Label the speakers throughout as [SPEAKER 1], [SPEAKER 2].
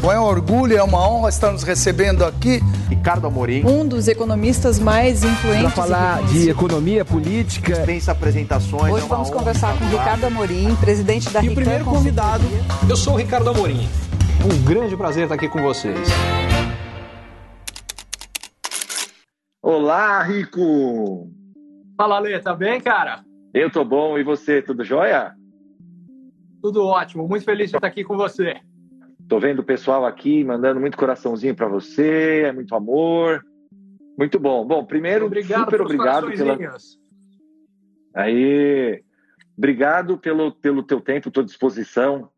[SPEAKER 1] Bom, é um orgulho, é uma honra estar nos recebendo aqui.
[SPEAKER 2] Ricardo Amorim.
[SPEAKER 3] Um dos economistas mais influentes.
[SPEAKER 4] Para falar de economia política.
[SPEAKER 2] Dispensa apresentações.
[SPEAKER 3] Hoje é vamos conversar com Ricardo Amorim, presidente da
[SPEAKER 5] E o primeiro convidado, eu sou o Ricardo Amorim. Um grande prazer estar aqui com vocês.
[SPEAKER 2] Olá, Rico!
[SPEAKER 5] Fala, Lê, tá bem, cara?
[SPEAKER 2] Eu tô bom, e você, tudo jóia?
[SPEAKER 5] Tudo ótimo, muito feliz de estar aqui com você.
[SPEAKER 2] Tô vendo o pessoal aqui mandando muito coraçãozinho para você, é muito amor. Muito bom. Bom, primeiro,
[SPEAKER 5] obrigado
[SPEAKER 2] super obrigado pela. Aí, obrigado pelo, pelo teu tempo, tua disposição,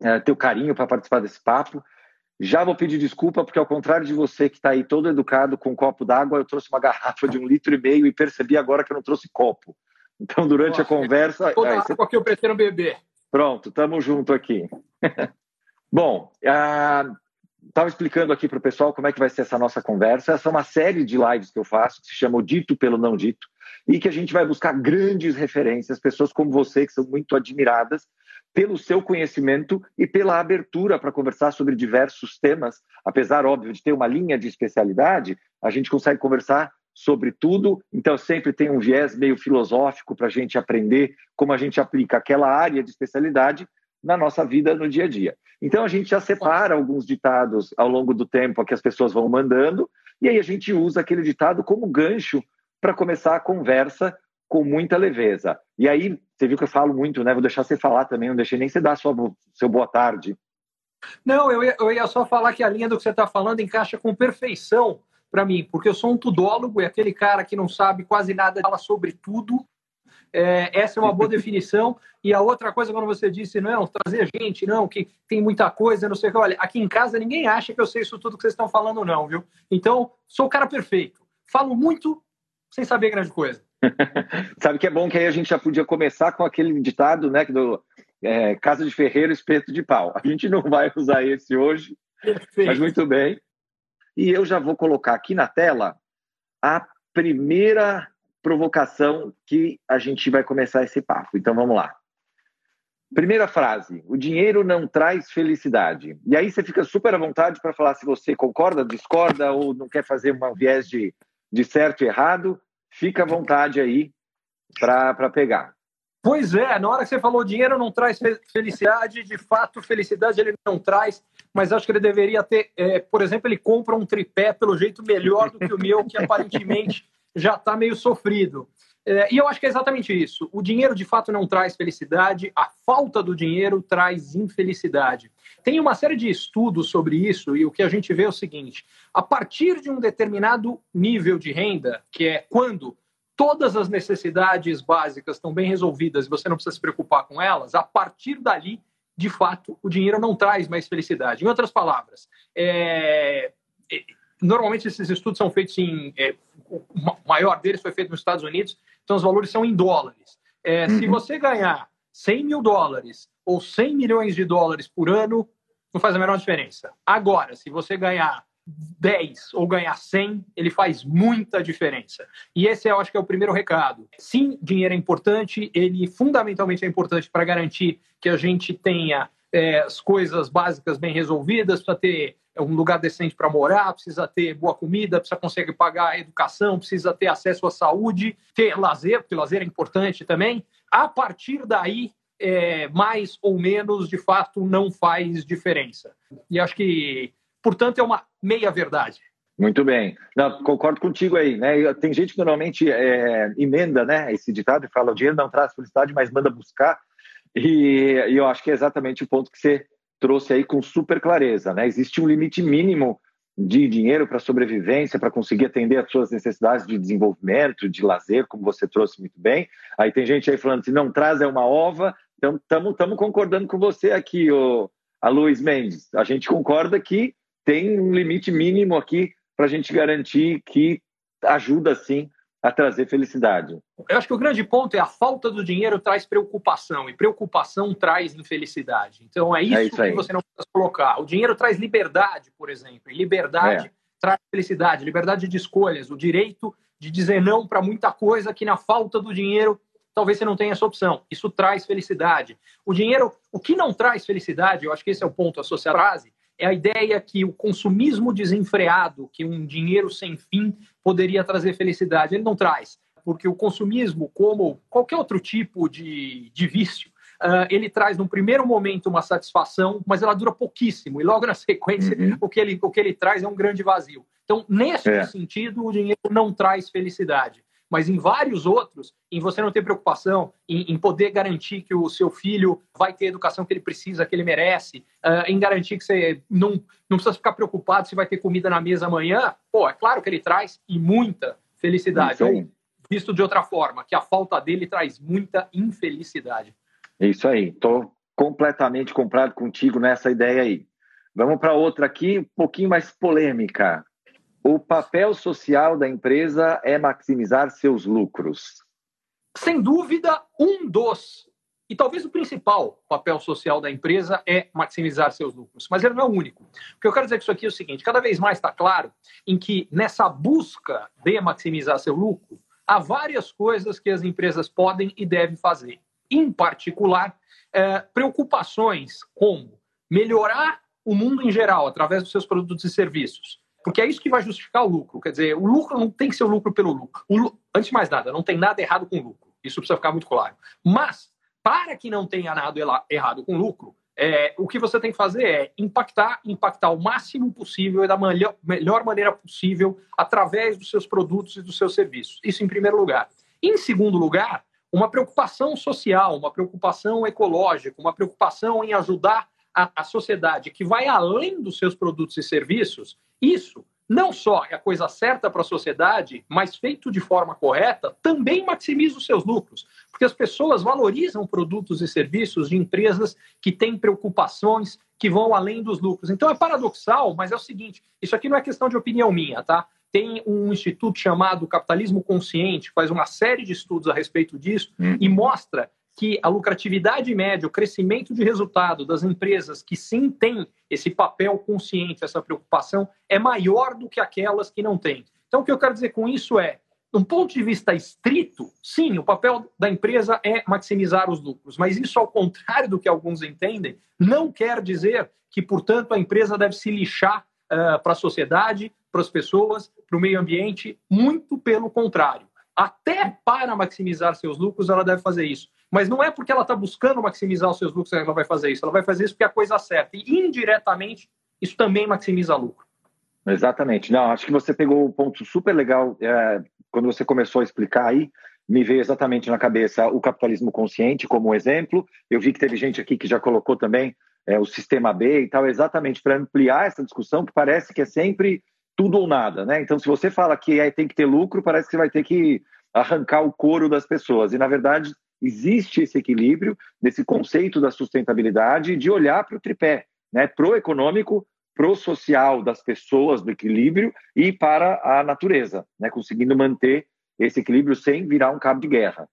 [SPEAKER 2] é, teu carinho para participar desse papo. Já vou pedir desculpa, porque ao contrário de você que está aí todo educado com um copo d'água, eu trouxe uma garrafa de um litro e meio e percebi agora que eu não trouxe copo. Então, durante Nossa, a conversa.
[SPEAKER 5] Toda é, a água você... que eu pretendo beber.
[SPEAKER 2] Pronto, estamos junto aqui. Bom, estava explicando aqui para o pessoal como é que vai ser essa nossa conversa. Essa é uma série de lives que eu faço, que se chama o Dito pelo Não Dito, e que a gente vai buscar grandes referências, pessoas como você, que são muito admiradas pelo seu conhecimento e pela abertura para conversar sobre diversos temas. Apesar, óbvio, de ter uma linha de especialidade, a gente consegue conversar sobre tudo, então sempre tem um viés meio filosófico para a gente aprender como a gente aplica aquela área de especialidade na nossa vida no dia a dia. Então a gente já separa alguns ditados ao longo do tempo que as pessoas vão mandando, e aí a gente usa aquele ditado como gancho para começar a conversa com muita leveza. E aí, você viu que eu falo muito, né? Vou deixar você falar também, não deixei nem você dar sua, seu boa tarde.
[SPEAKER 5] Não, eu ia, eu ia só falar que a linha do que você está falando encaixa com perfeição para mim, porque eu sou um tudólogo e aquele cara que não sabe quase nada, fala sobre tudo, é, essa é uma boa definição. E a outra coisa, quando você disse, não, trazer gente, não, que tem muita coisa, não sei o que. Olha, aqui em casa ninguém acha que eu sei isso tudo que vocês estão falando, não, viu? Então, sou o cara perfeito. Falo muito sem saber grande coisa.
[SPEAKER 2] Sabe que é bom que aí a gente já podia começar com aquele ditado, né, do é, casa de ferreiro, espeto de pau. A gente não vai usar esse hoje, Perfeito. mas muito bem. E eu já vou colocar aqui na tela a primeira provocação que a gente vai começar esse papo. Então vamos lá. Primeira frase: o dinheiro não traz felicidade. E aí você fica super à vontade para falar se você concorda, discorda ou não quer fazer um viés de, de certo e errado. Fica à vontade aí para pegar.
[SPEAKER 5] Pois é, na hora que você falou dinheiro não traz felicidade, de fato, felicidade ele não traz, mas acho que ele deveria ter, é, por exemplo, ele compra um tripé pelo jeito melhor do que o meu, que aparentemente já está meio sofrido. É, e eu acho que é exatamente isso. O dinheiro de fato não traz felicidade, a falta do dinheiro traz infelicidade. Tem uma série de estudos sobre isso e o que a gente vê é o seguinte: a partir de um determinado nível de renda, que é quando todas as necessidades básicas estão bem resolvidas e você não precisa se preocupar com elas, a partir dali, de fato, o dinheiro não traz mais felicidade. Em outras palavras, é, normalmente esses estudos são feitos em. É, maior deles foi feito nos Estados Unidos, então os valores são em dólares. É, uhum. Se você ganhar 100 mil dólares ou 100 milhões de dólares por ano, não faz a menor diferença. Agora, se você ganhar 10 ou ganhar 100, ele faz muita diferença. E esse eu acho que é o primeiro recado. Sim, dinheiro é importante, ele fundamentalmente é importante para garantir que a gente tenha é, as coisas básicas bem resolvidas, para ter um lugar decente para morar, precisa ter boa comida, precisa conseguir pagar a educação, precisa ter acesso à saúde, ter lazer, porque lazer é importante também. A partir daí, é, mais ou menos, de fato, não faz diferença. E acho que, portanto, é uma meia-verdade.
[SPEAKER 2] Muito bem. Não, concordo contigo aí. Né? Tem gente que normalmente é, emenda né, esse ditado e fala o dinheiro não traz felicidade, mas manda buscar. E, e eu acho que é exatamente o ponto que você trouxe aí com super clareza, né? Existe um limite mínimo de dinheiro para sobrevivência, para conseguir atender às suas necessidades de desenvolvimento, de lazer, como você trouxe muito bem. Aí tem gente aí falando se não traz é uma ova. Então estamos concordando com você aqui, o, a Luiz Mendes. A gente concorda que tem um limite mínimo aqui para a gente garantir que ajuda sim a trazer felicidade.
[SPEAKER 5] Eu acho que o grande ponto é a falta do dinheiro traz preocupação e preocupação traz infelicidade. Então é isso, é isso que você não precisa colocar. O dinheiro traz liberdade, por exemplo, e liberdade é. traz felicidade, liberdade de escolhas, o direito de dizer não para muita coisa que na falta do dinheiro talvez você não tenha essa opção. Isso traz felicidade. O dinheiro, o que não traz felicidade, eu acho que esse é o ponto associado à frase, é a ideia que o consumismo desenfreado, que um dinheiro sem fim poderia trazer felicidade. Ele não traz, porque o consumismo, como qualquer outro tipo de, de vício, Uh, ele traz num primeiro momento uma satisfação, mas ela dura pouquíssimo, e logo na sequência uhum. o, que ele, o que ele traz é um grande vazio. Então, nesse é. sentido, o dinheiro não traz felicidade mas em vários outros, em você não ter preocupação, em, em, poder garantir que o seu filho vai ter a educação que ele precisa, que ele merece, uh, em garantir que você não, não precisa ficar preocupado se vai ter comida na mesa amanhã, pô, é claro que ele traz e muita felicidade. Ou, visto de outra forma, que a falta dele traz muita infelicidade.
[SPEAKER 2] Isso aí, estou completamente comprado contigo nessa ideia aí. Vamos para outra aqui, um pouquinho mais polêmica. O papel social da empresa é maximizar seus lucros.
[SPEAKER 5] Sem dúvida, um dos, e talvez o principal papel social da empresa é maximizar seus lucros, mas ele não é o único. O que eu quero dizer com isso aqui é o seguinte: cada vez mais está claro em que nessa busca de maximizar seu lucro, há várias coisas que as empresas podem e devem fazer. Em particular, é, preocupações como melhorar o mundo em geral através dos seus produtos e serviços porque é isso que vai justificar o lucro. Quer dizer, o lucro não tem que ser o lucro pelo lucro. Antes de mais nada, não tem nada errado com o lucro. Isso precisa ficar muito claro. Mas, para que não tenha nada errado com o lucro, é, o que você tem que fazer é impactar, impactar o máximo possível e da melhor, melhor maneira possível através dos seus produtos e dos seus serviços. Isso em primeiro lugar. Em segundo lugar, uma preocupação social, uma preocupação ecológica, uma preocupação em ajudar a, a sociedade que vai além dos seus produtos e serviços, isso não só é a coisa certa para a sociedade, mas feito de forma correta, também maximiza os seus lucros, porque as pessoas valorizam produtos e serviços de empresas que têm preocupações que vão além dos lucros. Então é paradoxal, mas é o seguinte: isso aqui não é questão de opinião minha, tá? Tem um instituto chamado Capitalismo Consciente, que faz uma série de estudos a respeito disso hum. e mostra que a lucratividade média, o crescimento de resultado das empresas que sim têm esse papel consciente, essa preocupação, é maior do que aquelas que não têm. Então, o que eu quero dizer com isso é, de um ponto de vista estrito, sim, o papel da empresa é maximizar os lucros, mas isso, ao contrário do que alguns entendem, não quer dizer que, portanto, a empresa deve se lixar uh, para a sociedade, para as pessoas, para o meio ambiente, muito pelo contrário. Até para maximizar seus lucros, ela deve fazer isso. Mas não é porque ela está buscando maximizar os seus lucros que ela vai fazer isso. Ela vai fazer isso porque é a coisa certa. E indiretamente, isso também maximiza lucro.
[SPEAKER 2] Exatamente. Não, acho que você pegou um ponto super legal é, quando você começou a explicar aí. Me veio exatamente na cabeça o capitalismo consciente como exemplo. Eu vi que teve gente aqui que já colocou também é, o sistema B e tal, exatamente para ampliar essa discussão que parece que é sempre tudo ou nada, né? Então, se você fala que é, tem que ter lucro, parece que você vai ter que arrancar o couro das pessoas. E, na verdade, existe esse equilíbrio nesse conceito da sustentabilidade de olhar para o tripé, né? Pro econômico, pro social das pessoas, do equilíbrio e para a natureza, né? Conseguindo manter esse equilíbrio sem virar um cabo de guerra.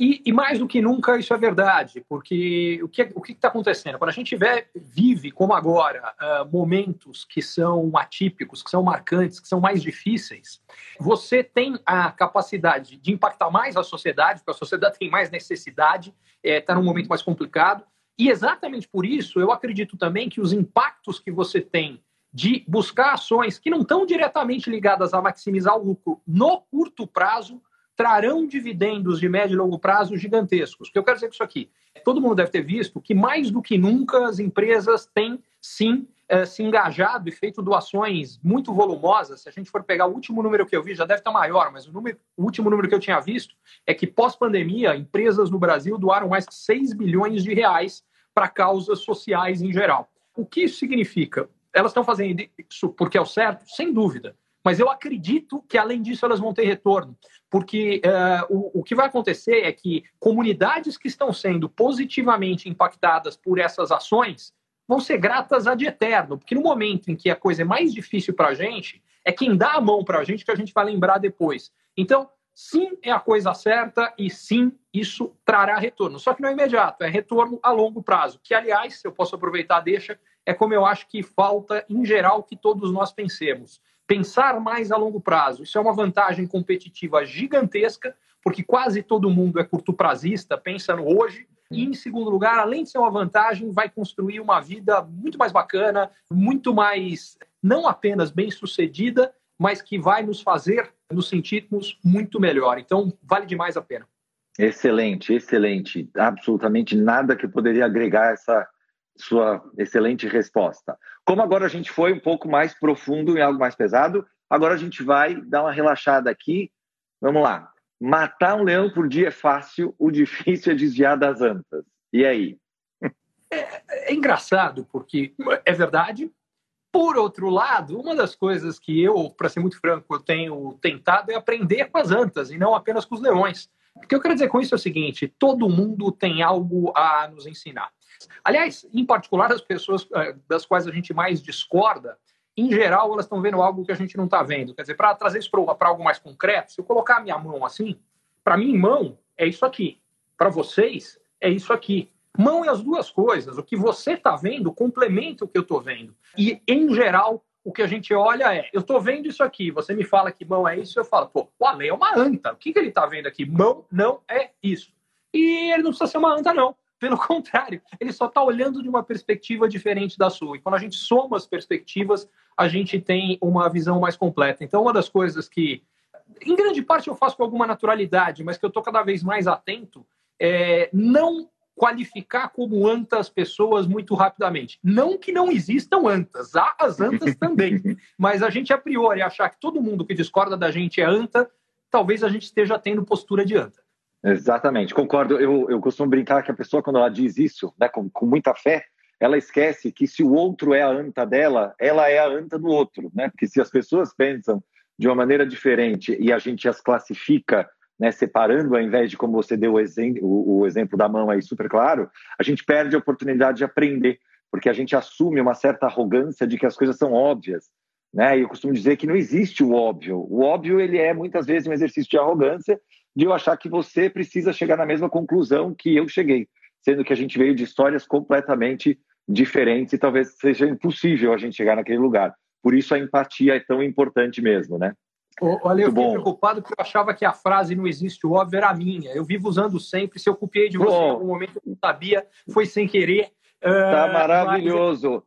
[SPEAKER 5] E, e, mais do que nunca isso é verdade, porque o que o está acontecendo? Quando a gente vê, vive, como agora, uh, momentos que são atípicos, que são marcantes, que são mais difíceis, você tem a capacidade de impactar mais a sociedade, porque a sociedade tem mais necessidade, está eh, é, num momento mais complicado, e exatamente por isso eu acredito também que os impactos que você tem de buscar ações que não estão diretamente ligadas a maximizar o lucro no curto prazo trarão dividendos de médio e longo prazo gigantescos. O que eu quero dizer com isso aqui? Todo mundo deve ter visto que, mais do que nunca, as empresas têm, sim, eh, se engajado e feito doações muito volumosas. Se a gente for pegar o último número que eu vi, já deve estar maior, mas o, número, o último número que eu tinha visto é que, pós-pandemia, empresas no Brasil doaram mais de 6 bilhões de reais para causas sociais em geral. O que isso significa? Elas estão fazendo isso porque é o certo? Sem dúvida. Mas eu acredito que, além disso, elas vão ter retorno, porque uh, o, o que vai acontecer é que comunidades que estão sendo positivamente impactadas por essas ações vão ser gratas ad eterno, porque no momento em que a coisa é mais difícil para a gente, é quem dá a mão para a gente que a gente vai lembrar depois. Então, sim, é a coisa certa e sim, isso trará retorno. Só que não é imediato, é retorno a longo prazo, que, aliás, se eu posso aproveitar, deixa, é como eu acho que falta, em geral, que todos nós pensemos pensar mais a longo prazo. Isso é uma vantagem competitiva gigantesca, porque quase todo mundo é curto prazista, pensa no hoje, E, em segundo lugar, além de ser uma vantagem, vai construir uma vida muito mais bacana, muito mais, não apenas bem sucedida, mas que vai nos fazer nos sentirmos muito melhor. Então, vale demais a pena.
[SPEAKER 2] Excelente, excelente. Absolutamente nada que poderia agregar essa sua excelente resposta. Como agora a gente foi um pouco mais profundo em algo mais pesado, agora a gente vai dar uma relaxada aqui. Vamos lá. Matar um leão por dia é fácil, o difícil é desviar das antas. E aí?
[SPEAKER 5] É, é engraçado, porque é verdade. Por outro lado, uma das coisas que eu, para ser muito franco, eu tenho tentado é aprender com as antas e não apenas com os leões. O que eu quero dizer com isso é o seguinte: todo mundo tem algo a nos ensinar. Aliás, em particular, as pessoas eh, das quais a gente mais discorda, em geral, elas estão vendo algo que a gente não está vendo. Quer dizer, para trazer isso para algo mais concreto, se eu colocar a minha mão assim, para mim, mão é isso aqui. Para vocês, é isso aqui. Mão é as duas coisas. O que você está vendo complementa o que eu estou vendo. E, em geral, o que a gente olha é: eu estou vendo isso aqui, você me fala que mão é isso, eu falo, pô, o Ale é uma anta. O que, que ele está vendo aqui? Mão não é isso. E ele não precisa ser uma anta, não. Pelo contrário, ele só está olhando de uma perspectiva diferente da sua. E quando a gente soma as perspectivas, a gente tem uma visão mais completa. Então, uma das coisas que, em grande parte, eu faço com alguma naturalidade, mas que eu estou cada vez mais atento, é não qualificar como antas pessoas muito rapidamente. Não que não existam antas, há as antas também. Mas a gente, a priori, achar que todo mundo que discorda da gente é anta, talvez a gente esteja tendo postura de anta.
[SPEAKER 2] Exatamente, concordo. Eu, eu costumo brincar que a pessoa, quando ela diz isso, né, com, com muita fé, ela esquece que se o outro é a anta dela, ela é a anta do outro, né? Porque se as pessoas pensam de uma maneira diferente e a gente as classifica, né, separando ao invés de como você deu o, exemplo, o, o exemplo da mão aí super claro, a gente perde a oportunidade de aprender, porque a gente assume uma certa arrogância de que as coisas são óbvias, né? E eu costumo dizer que não existe o óbvio. O óbvio ele é muitas vezes um exercício de arrogância de eu achar que você precisa chegar na mesma conclusão que eu cheguei, sendo que a gente veio de histórias completamente diferentes e talvez seja impossível a gente chegar naquele lugar. Por isso a empatia é tão importante mesmo, né?
[SPEAKER 5] Olha, eu fiquei bom. preocupado porque eu achava que a frase não existe o óbvio era minha. Eu vivo usando sempre. Se eu copiei de você bom. em algum momento, eu não sabia, foi sem querer.
[SPEAKER 2] Tá uh, maravilhoso.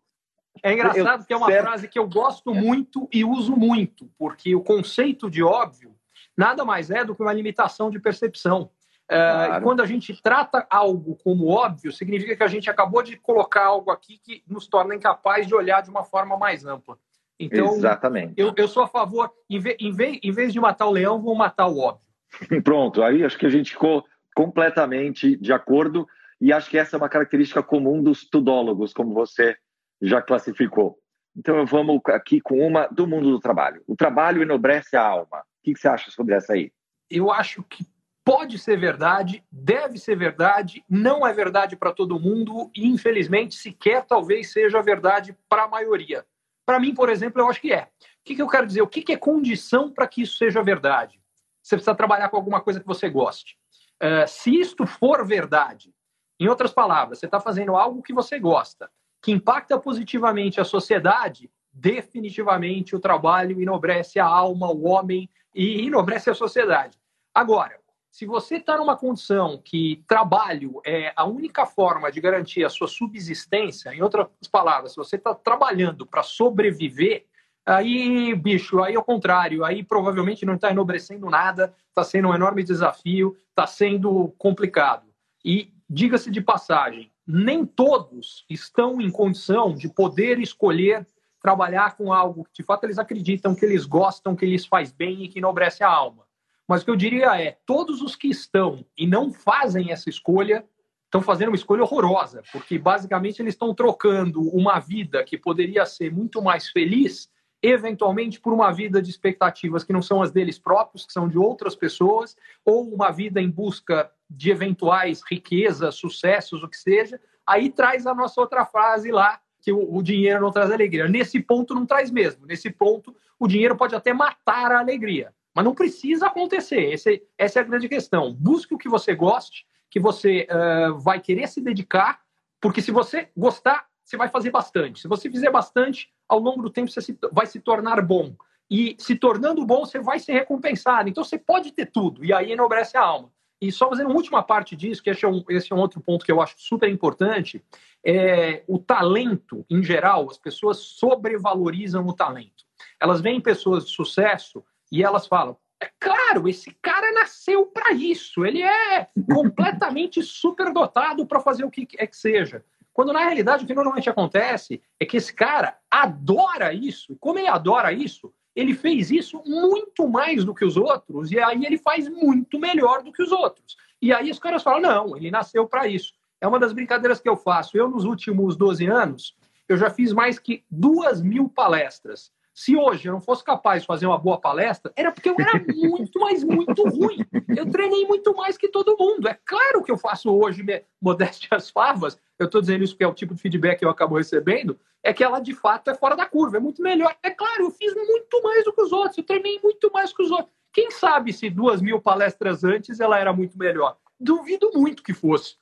[SPEAKER 5] É engraçado eu, que é uma certo. frase que eu gosto muito e uso muito, porque o conceito de óbvio nada mais é do que uma limitação de percepção. É, claro. quando a gente trata algo como óbvio, significa que a gente acabou de colocar algo aqui que nos torna incapaz de olhar de uma forma mais ampla. Então,
[SPEAKER 2] Exatamente.
[SPEAKER 5] Eu, eu sou a favor, em, vez, em vez de matar o leão, vou matar o óbvio.
[SPEAKER 2] Pronto, aí acho que a gente ficou completamente de acordo e acho que essa é uma característica comum dos tudólogos, como você já classificou. Então, vamos aqui com uma do mundo do trabalho. O trabalho enobrece a alma. Que você acha sobre essa aí?
[SPEAKER 5] Eu acho que pode ser verdade, deve ser verdade, não é verdade para todo mundo e, infelizmente, sequer talvez seja verdade para a maioria. Para mim, por exemplo, eu acho que é. O que, que eu quero dizer? O que, que é condição para que isso seja verdade? Você precisa trabalhar com alguma coisa que você goste. Uh, se isto for verdade, em outras palavras, você está fazendo algo que você gosta, que impacta positivamente a sociedade, definitivamente o trabalho enobrece a alma, o homem e enobrece a sociedade. Agora, se você está numa condição que trabalho é a única forma de garantir a sua subsistência, em outras palavras, se você está trabalhando para sobreviver, aí, bicho, aí ao contrário, aí provavelmente não está enobrecendo nada, está sendo um enorme desafio, está sendo complicado. E diga-se de passagem, nem todos estão em condição de poder escolher trabalhar com algo que de fato eles acreditam, que eles gostam, que lhes faz bem e que enobrece a alma. Mas o que eu diria é: todos os que estão e não fazem essa escolha estão fazendo uma escolha horrorosa, porque basicamente eles estão trocando uma vida que poderia ser muito mais feliz, eventualmente por uma vida de expectativas que não são as deles próprios, que são de outras pessoas, ou uma vida em busca de eventuais riquezas, sucessos, o que seja. Aí traz a nossa outra frase lá, que o, o dinheiro não traz alegria. Nesse ponto não traz mesmo. Nesse ponto, o dinheiro pode até matar a alegria. Mas não precisa acontecer. Esse, essa é a grande questão. Busque o que você goste, que você uh, vai querer se dedicar, porque se você gostar, você vai fazer bastante. Se você fizer bastante, ao longo do tempo você se, vai se tornar bom. E se tornando bom, você vai ser recompensado. Então você pode ter tudo, e aí enobrece a alma. E só fazendo uma última parte disso, que esse é, um, esse é um outro ponto que eu acho super importante, é o talento, em geral, as pessoas sobrevalorizam o talento. Elas veem pessoas de sucesso e elas falam, é claro, esse cara nasceu para isso, ele é completamente superdotado para fazer o que é que seja. Quando na realidade o que normalmente acontece é que esse cara adora isso. Como ele adora isso, ele fez isso muito mais do que os outros, e aí ele faz muito melhor do que os outros. E aí os caras falam: não, ele nasceu para isso. É uma das brincadeiras que eu faço. Eu, nos últimos 12 anos, eu já fiz mais que duas mil palestras. Se hoje eu não fosse capaz de fazer uma boa palestra, era porque eu era muito, mas muito ruim. Eu treinei muito mais que todo mundo. É claro que eu faço hoje modéstias favas. Eu estou dizendo isso porque é o tipo de feedback que eu acabo recebendo. É que ela de fato é fora da curva, é muito melhor. É claro, eu fiz muito mais do que os outros, eu treinei muito mais que os outros. Quem sabe se duas mil palestras antes ela era muito melhor? Duvido muito que fosse.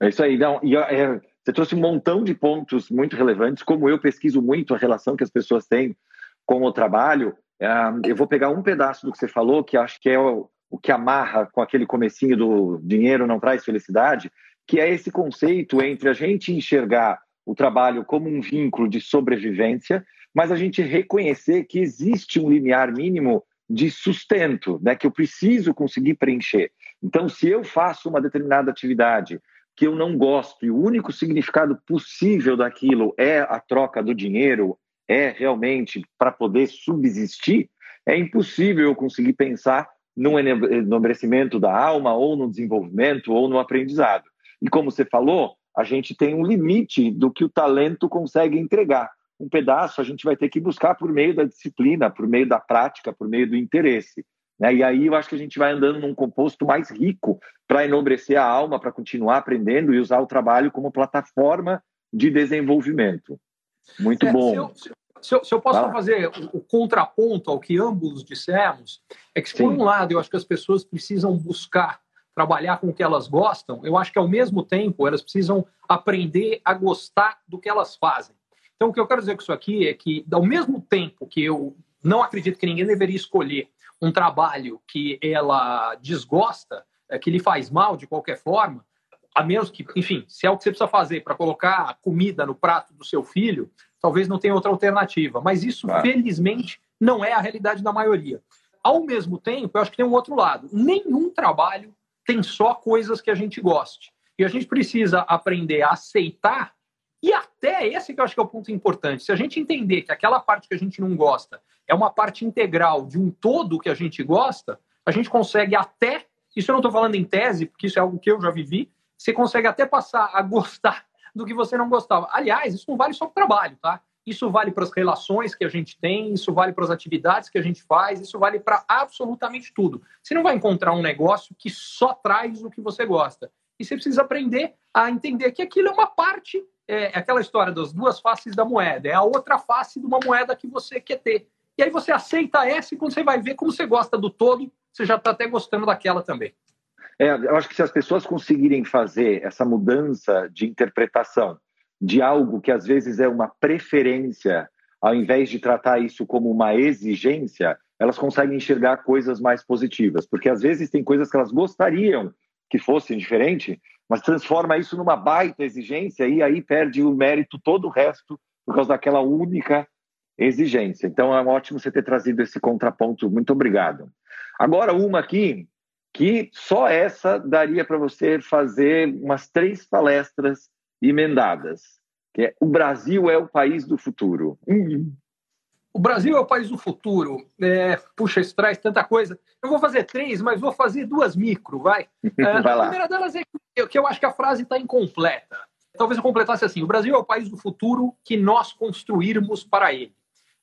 [SPEAKER 2] É isso aí. Não, e, é, você trouxe um montão de pontos muito relevantes. Como eu pesquiso muito a relação que as pessoas têm com o trabalho, eu vou pegar um pedaço do que você falou, que acho que é o, o que amarra com aquele comecinho do dinheiro não traz felicidade, que é esse conceito entre a gente enxergar o trabalho como um vínculo de sobrevivência, mas a gente reconhecer que existe um limiar mínimo de sustento, né, que eu preciso conseguir preencher. Então, se eu faço uma determinada atividade que eu não gosto e o único significado possível daquilo é a troca do dinheiro, é realmente para poder subsistir, é impossível eu conseguir pensar no enobrecimento da alma, ou no desenvolvimento, ou no aprendizado. E como você falou, a gente tem um limite do que o talento consegue entregar. Um pedaço a gente vai ter que buscar por meio da disciplina, por meio da prática, por meio do interesse. Né? E aí eu acho que a gente vai andando num composto mais rico para enobrecer a alma, para continuar aprendendo e usar o trabalho como plataforma de desenvolvimento. Muito é, bom.
[SPEAKER 5] Se eu, se eu, se eu posso ah. fazer o, o, contraponto ao que ambos dissemos, é que, Sim. por um lado, eu acho que as pessoas precisam buscar trabalhar com o que elas gostam, eu acho que, ao mesmo tempo, elas precisam aprender a gostar do que elas fazem. Então, o que eu quero dizer com isso aqui é que, ao mesmo tempo que eu não acredito que ninguém deveria escolher um trabalho que ela desgosta, é, que lhe faz mal de qualquer forma, a menos que, enfim, se é o que você precisa fazer para colocar comida no prato do seu filho, talvez não tenha outra alternativa. Mas isso, ah. felizmente, não é a realidade da maioria. Ao mesmo tempo, eu acho que tem um outro lado. Nenhum trabalho tem só coisas que a gente goste. E a gente precisa aprender a aceitar e até esse que eu acho que é o ponto importante. Se a gente entender que aquela parte que a gente não gosta é uma parte integral de um todo que a gente gosta, a gente consegue até, isso eu não estou falando em tese, porque isso é algo que eu já vivi, você consegue até passar a gostar do que você não gostava. Aliás, isso não vale só para o trabalho, tá? Isso vale para as relações que a gente tem, isso vale para as atividades que a gente faz, isso vale para absolutamente tudo. Você não vai encontrar um negócio que só traz o que você gosta. E você precisa aprender a entender que aquilo é uma parte, é, é aquela história das duas faces da moeda, é a outra face de uma moeda que você quer ter. E aí você aceita essa e quando você vai ver como você gosta do todo, você já está até gostando daquela também.
[SPEAKER 2] É, eu acho que se as pessoas conseguirem fazer essa mudança de interpretação de algo que às vezes é uma preferência, ao invés de tratar isso como uma exigência, elas conseguem enxergar coisas mais positivas, porque às vezes tem coisas que elas gostariam que fossem diferente, mas transforma isso numa baita exigência e aí perde o mérito todo o resto por causa daquela única exigência. Então é ótimo você ter trazido esse contraponto. Muito obrigado. Agora uma aqui que só essa daria para você fazer umas três palestras emendadas, que é o Brasil é o país do futuro. Hum.
[SPEAKER 5] O Brasil é o país do futuro. É, puxa, isso traz tanta coisa. Eu vou fazer três, mas vou fazer duas micro, vai. É, vai a primeira delas é que, que eu acho que a frase está incompleta. Talvez eu completasse assim: o Brasil é o país do futuro que nós construirmos para ele.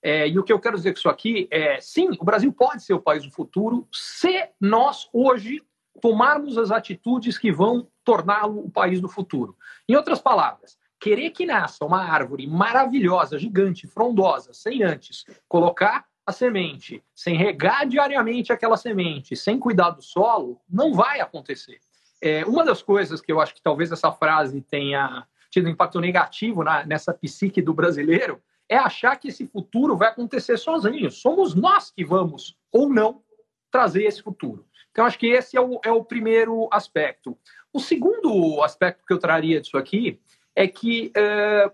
[SPEAKER 5] É, e o que eu quero dizer com isso aqui é: sim, o Brasil pode ser o país do futuro se nós hoje tomarmos as atitudes que vão torná-lo o país do futuro. Em outras palavras, querer que nasça uma árvore maravilhosa, gigante, frondosa, sem antes colocar a semente, sem regar diariamente aquela semente, sem cuidar do solo, não vai acontecer. É, uma das coisas que eu acho que talvez essa frase tenha tido um impacto negativo na, nessa psique do brasileiro é achar que esse futuro vai acontecer sozinho. Somos nós que vamos, ou não, trazer esse futuro. Então, acho que esse é o, é o primeiro aspecto. O segundo aspecto que eu traria disso aqui é que é,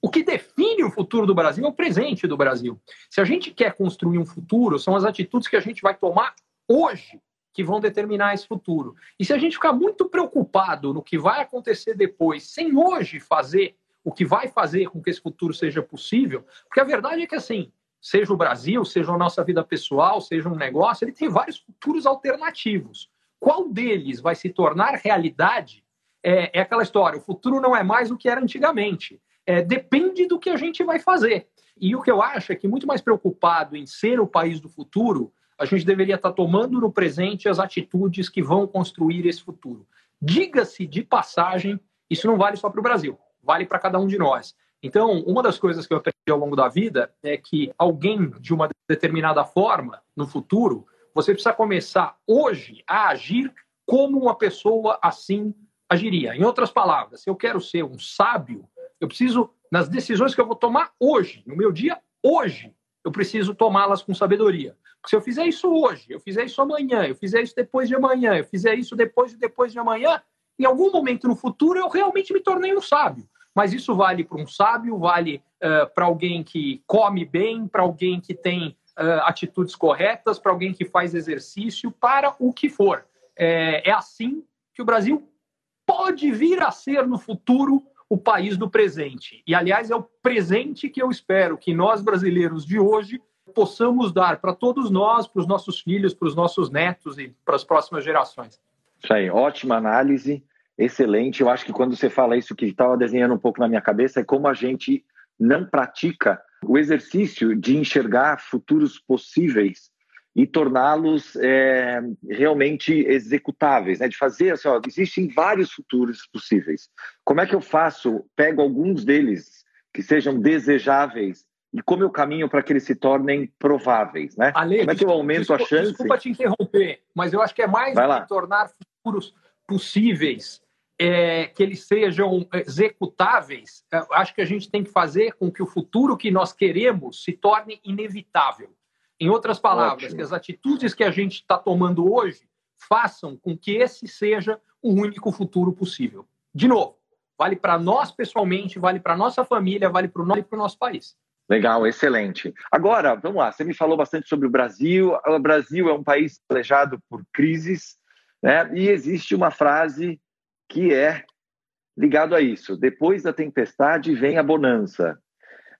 [SPEAKER 5] o que define o futuro do Brasil é o presente do Brasil. Se a gente quer construir um futuro, são as atitudes que a gente vai tomar hoje que vão determinar esse futuro. E se a gente ficar muito preocupado no que vai acontecer depois, sem hoje fazer o que vai fazer com que esse futuro seja possível, porque a verdade é que assim, seja o Brasil, seja a nossa vida pessoal, seja um negócio, ele tem vários futuros alternativos. Qual deles vai se tornar realidade? É, é aquela história: o futuro não é mais o que era antigamente. É, depende do que a gente vai fazer. E o que eu acho é que muito mais preocupado em ser o país do futuro a gente deveria estar tomando no presente as atitudes que vão construir esse futuro. Diga-se de passagem, isso não vale só para o Brasil, vale para cada um de nós. Então, uma das coisas que eu aprendi ao longo da vida é que alguém de uma determinada forma no futuro, você precisa começar hoje a agir como uma pessoa assim agiria. Em outras palavras, se eu quero ser um sábio, eu preciso, nas decisões que eu vou tomar hoje, no meu dia hoje, eu preciso tomá-las com sabedoria. Se eu fizer isso hoje, eu fizer isso amanhã, eu fizer isso depois de amanhã, eu fizer isso depois de depois de amanhã, em algum momento no futuro eu realmente me tornei um sábio. Mas isso vale para um sábio, vale uh, para alguém que come bem, para alguém que tem uh, atitudes corretas, para alguém que faz exercício, para o que for. É, é assim que o Brasil pode vir a ser no futuro o país do presente. E, aliás, é o presente que eu espero que nós brasileiros de hoje possamos dar para todos nós, para os nossos filhos, para os nossos netos e para as próximas gerações.
[SPEAKER 2] Isso aí, ótima análise, excelente. Eu acho que quando você fala isso, que estava desenhando um pouco na minha cabeça, é como a gente não pratica o exercício de enxergar futuros possíveis e torná-los é, realmente executáveis, né? de fazer assim, ó, existem vários futuros possíveis. Como é que eu faço? Pego alguns deles que sejam desejáveis e como eu caminho para que eles se tornem prováveis, né?
[SPEAKER 5] Ale,
[SPEAKER 2] como é que eu aumento
[SPEAKER 5] desculpa,
[SPEAKER 2] a chance?
[SPEAKER 5] Desculpa te interromper, mas eu acho que é mais do que tornar futuros possíveis, é, que eles sejam executáveis. Eu acho que a gente tem que fazer com que o futuro que nós queremos se torne inevitável. Em outras palavras, Ótimo. que as atitudes que a gente está tomando hoje façam com que esse seja o único futuro possível. De novo, vale para nós pessoalmente, vale para nossa família, vale para o nosso país.
[SPEAKER 2] Legal, excelente. Agora, vamos lá, você me falou bastante sobre o Brasil. O Brasil é um país planejado por crises, né? E existe uma frase que é ligado a isso: depois da tempestade vem a bonança.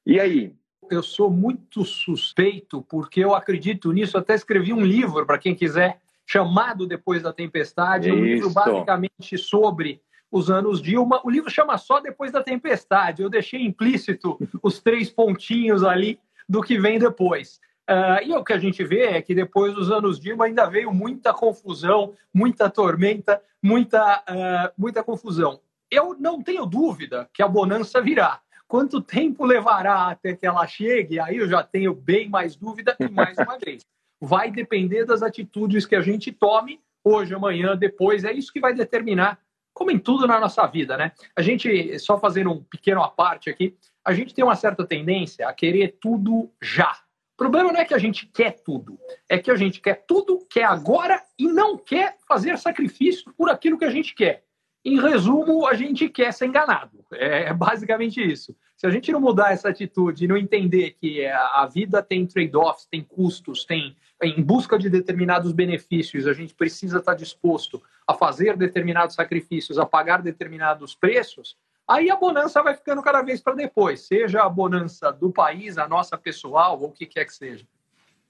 [SPEAKER 2] E aí?
[SPEAKER 5] Eu sou muito suspeito porque eu acredito nisso. Até escrevi um livro para quem quiser, chamado Depois da Tempestade, um livro basicamente sobre os anos Dilma. O livro chama só Depois da Tempestade. Eu deixei implícito os três pontinhos ali do que vem depois. Uh, e o que a gente vê é que depois dos anos Dilma ainda veio muita confusão, muita tormenta, muita, uh, muita confusão. Eu não tenho dúvida que a bonança virá. Quanto tempo levará até que ela chegue? Aí eu já tenho bem mais dúvida e mais uma vez. Vai depender das atitudes que a gente tome hoje, amanhã, depois. É isso que vai determinar como em tudo na nossa vida, né? A gente, só fazendo um pequeno aparte aqui, a gente tem uma certa tendência a querer tudo já. O problema não é que a gente quer tudo, é que a gente quer tudo, quer agora e não quer fazer sacrifício por aquilo que a gente quer. Em resumo, a gente quer ser enganado. É, é basicamente isso. Se a gente não mudar essa atitude e não entender que a vida tem trade-offs, tem custos, tem em busca de determinados benefícios, a gente precisa estar disposto a fazer determinados sacrifícios, a pagar determinados preços, aí a bonança vai ficando cada vez para depois, seja a bonança do país, a nossa pessoal ou o que quer que seja.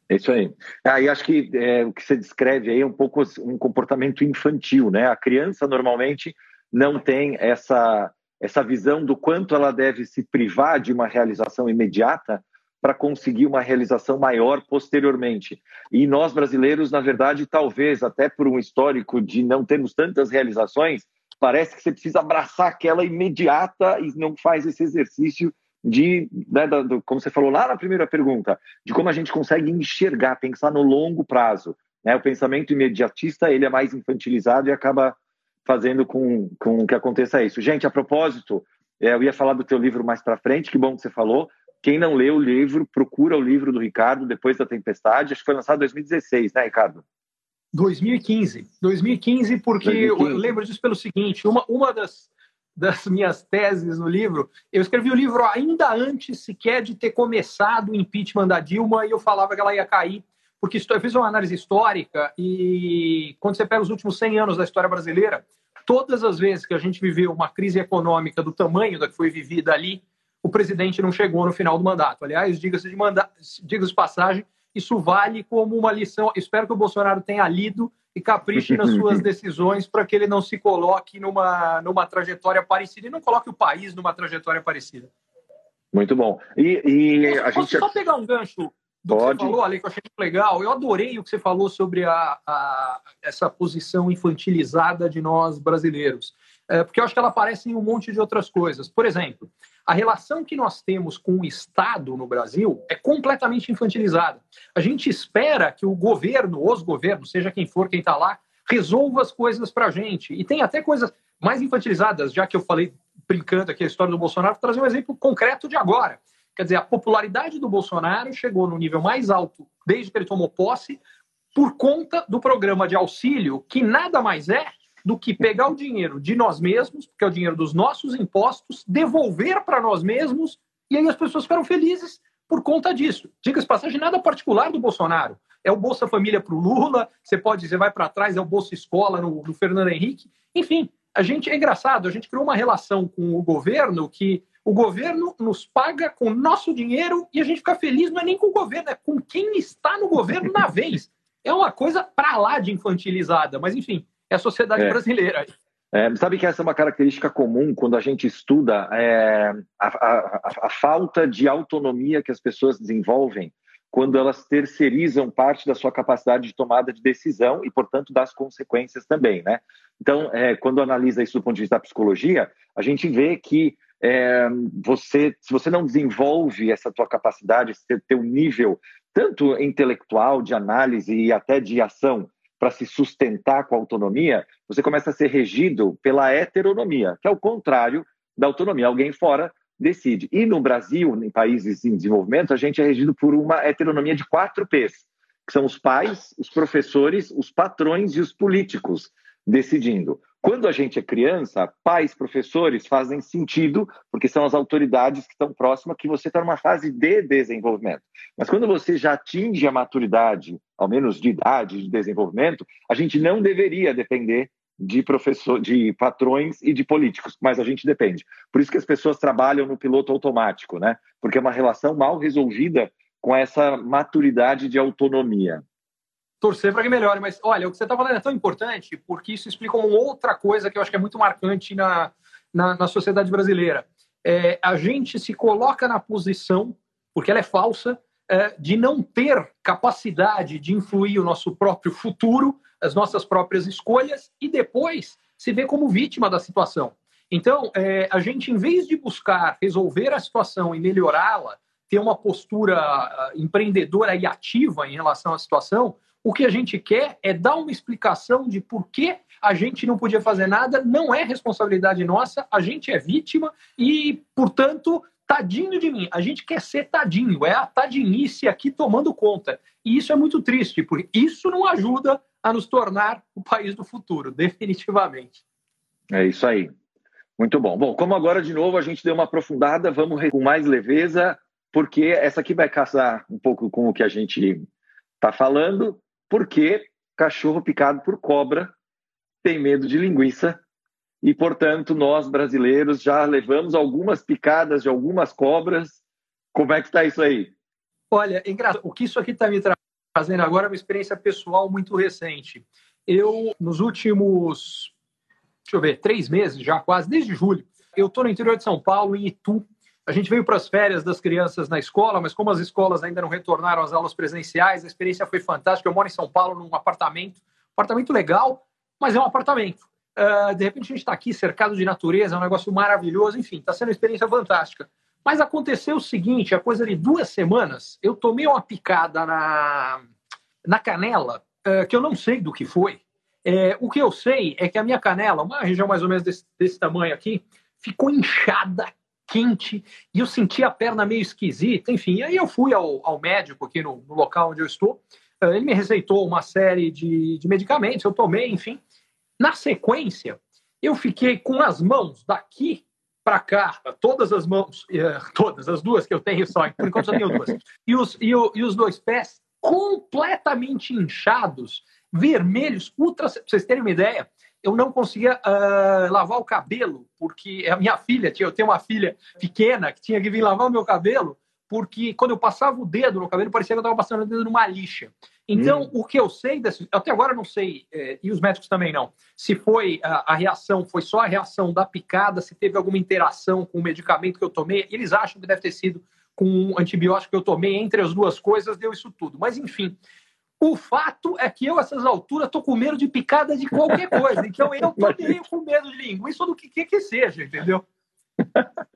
[SPEAKER 2] É isso aí. Aí acho que é, o que você descreve aí é um pouco um comportamento infantil, né? A criança normalmente não tem essa essa visão do quanto ela deve se privar de uma realização imediata para conseguir uma realização maior posteriormente. E nós brasileiros, na verdade, talvez até por um histórico de não termos tantas realizações, parece que você precisa abraçar aquela imediata e não faz esse exercício de, né, do, como você falou lá na primeira pergunta, de como a gente consegue enxergar, pensar no longo prazo. Né? O pensamento imediatista ele é mais infantilizado e acaba fazendo com, com que aconteça isso. Gente, a propósito, é, eu ia falar do teu livro mais para frente, que bom que você falou. Quem não leu o livro, procura o livro do Ricardo, Depois da Tempestade. Acho que foi lançado em 2016, né, Ricardo?
[SPEAKER 5] 2015. 2015, porque 2015. eu lembro disso pelo seguinte: uma, uma das, das minhas teses no livro, eu escrevi o livro ainda antes sequer de ter começado o impeachment da Dilma e eu falava que ela ia cair, porque eu fiz uma análise histórica e quando você pega os últimos 100 anos da história brasileira, todas as vezes que a gente viveu uma crise econômica do tamanho da que foi vivida ali, o presidente não chegou no final do mandato. Aliás, diga-se de, manda... diga de passagem, isso vale como uma lição. Espero que o Bolsonaro tenha lido e capriche nas suas decisões para que ele não se coloque numa, numa trajetória parecida e não coloque o país numa trajetória parecida.
[SPEAKER 2] Muito bom. E, e
[SPEAKER 5] a Posso gente... só pegar um gancho do Pode. que você falou, Ale, que eu achei muito legal. Eu adorei o que você falou sobre a, a essa posição infantilizada de nós brasileiros. É, porque eu acho que ela aparece em um monte de outras coisas. Por exemplo, a relação que nós temos com o Estado no Brasil é completamente infantilizada. A gente espera que o governo, os governos, seja quem for quem está lá, resolva as coisas para a gente. E tem até coisas mais infantilizadas, já que eu falei brincando aqui a história do Bolsonaro, vou trazer um exemplo concreto de agora. Quer dizer, a popularidade do Bolsonaro chegou no nível mais alto desde que ele tomou posse por conta do programa de auxílio, que nada mais é do que pegar o dinheiro de nós mesmos, que é o dinheiro dos nossos impostos, devolver para nós mesmos, e aí as pessoas ficaram felizes por conta disso. Diga-se passagem, nada particular do Bolsonaro. É o Bolsa Família para o Lula, você pode, você vai para trás, é o Bolsa Escola no, no Fernando Henrique. Enfim, a gente é engraçado, a gente criou uma relação com o governo que o governo nos paga com nosso dinheiro e a gente fica feliz, não é nem com o governo, é com quem está no governo na vez. É uma coisa para lá de infantilizada, mas enfim, é a sociedade é. brasileira.
[SPEAKER 2] É, sabe que essa é uma característica comum quando a gente estuda é, a, a, a, falta de autonomia que as pessoas desenvolvem quando elas terceirizam parte da sua capacidade de tomada de decisão e, portanto, das consequências também, né? Então, é, quando analisa isso do ponto de vista da psicologia, a gente vê que é, você, se você não desenvolve essa tua capacidade, esse teu nível tanto intelectual de análise e até de ação para se sustentar com a autonomia, você começa a ser regido pela heteronomia, que é o contrário da autonomia. Alguém fora decide. E no Brasil, em países em desenvolvimento, a gente é regido por uma heteronomia de quatro P's, que são os pais, os professores, os patrões e os políticos decidindo. Quando a gente é criança, pais, professores fazem sentido, porque são as autoridades que estão próximas, que você está numa fase de desenvolvimento. Mas quando você já atinge a maturidade, ao menos de idade, de desenvolvimento, a gente não deveria depender de professor, de patrões e de políticos, mas a gente depende. Por isso que as pessoas trabalham no piloto automático, né? Porque é uma relação mal resolvida com essa maturidade de autonomia
[SPEAKER 5] torcer para que melhore. Mas olha, o que você está falando é tão importante porque isso explica uma outra coisa que eu acho que é muito marcante na, na, na sociedade brasileira. É, a gente se coloca na posição, porque ela é falsa, é, de não ter capacidade de influir o nosso próprio futuro, as nossas próprias escolhas, e depois se vê como vítima da situação. Então, é, a gente, em vez de buscar resolver a situação e melhorá-la, ter uma postura ah, empreendedora e ativa em relação à situação, o que a gente quer é dar uma explicação de por que a gente não podia fazer nada, não é responsabilidade nossa, a gente é vítima e, portanto, tadinho de mim. A gente quer ser tadinho, é a tadinice aqui tomando conta. E isso é muito triste, porque isso não ajuda a nos tornar o país do futuro, definitivamente.
[SPEAKER 2] É isso aí. Muito bom. Bom, como agora de novo a gente deu uma aprofundada, vamos com mais leveza, porque essa aqui vai casar um pouco com o que a gente está falando, porque cachorro picado por cobra tem medo de linguiça e, portanto, nós brasileiros já levamos algumas picadas de algumas cobras. Como é que está isso aí?
[SPEAKER 5] Olha, engraçado. O que isso aqui está me trazendo agora é uma experiência pessoal muito recente. Eu, nos últimos, deixa eu ver, três meses já quase, desde julho, eu estou no interior de São Paulo, em Itu, a gente veio para as férias das crianças na escola, mas como as escolas ainda não retornaram às aulas presenciais, a experiência foi fantástica. Eu moro em São Paulo num apartamento, apartamento legal, mas é um apartamento. Uh, de repente a gente está aqui cercado de natureza, é um negócio maravilhoso, enfim, está sendo uma experiência fantástica. Mas aconteceu o seguinte: a coisa de duas semanas, eu tomei uma picada na, na canela, uh, que eu não sei do que foi. É, o que eu sei é que a minha canela, uma região mais ou menos desse, desse tamanho aqui, ficou inchada, quente e eu senti a perna meio esquisita, enfim. Aí eu fui ao, ao médico aqui no, no local onde eu estou. ele me receitou uma série de, de medicamentos, eu tomei, enfim. Na sequência, eu fiquei com as mãos daqui para cá, todas as mãos, todas, as duas que eu tenho só, por enquanto só tenho duas, e os, e, o, e os dois pés completamente inchados, vermelhos, ultra. Pra vocês terem uma ideia, eu não conseguia uh, lavar o cabelo, porque a minha filha, eu tenho uma filha pequena que tinha que vir lavar o meu cabelo, porque quando eu passava o dedo no cabelo, parecia que eu estava passando o dedo numa lixa. Então, hum. o que eu sei, desse, até agora eu não sei, eh, e os médicos também não, se foi a, a, reação, foi só a reação da picada, se teve alguma interação com o medicamento que eu tomei, eles acham que deve ter sido com um antibiótico que eu tomei, entre as duas coisas, deu isso tudo. Mas, enfim, o fato é que eu, a essas alturas, estou com medo de picada de qualquer coisa. Então, eu estou com medo de linguiça ou do que, que, que seja, entendeu?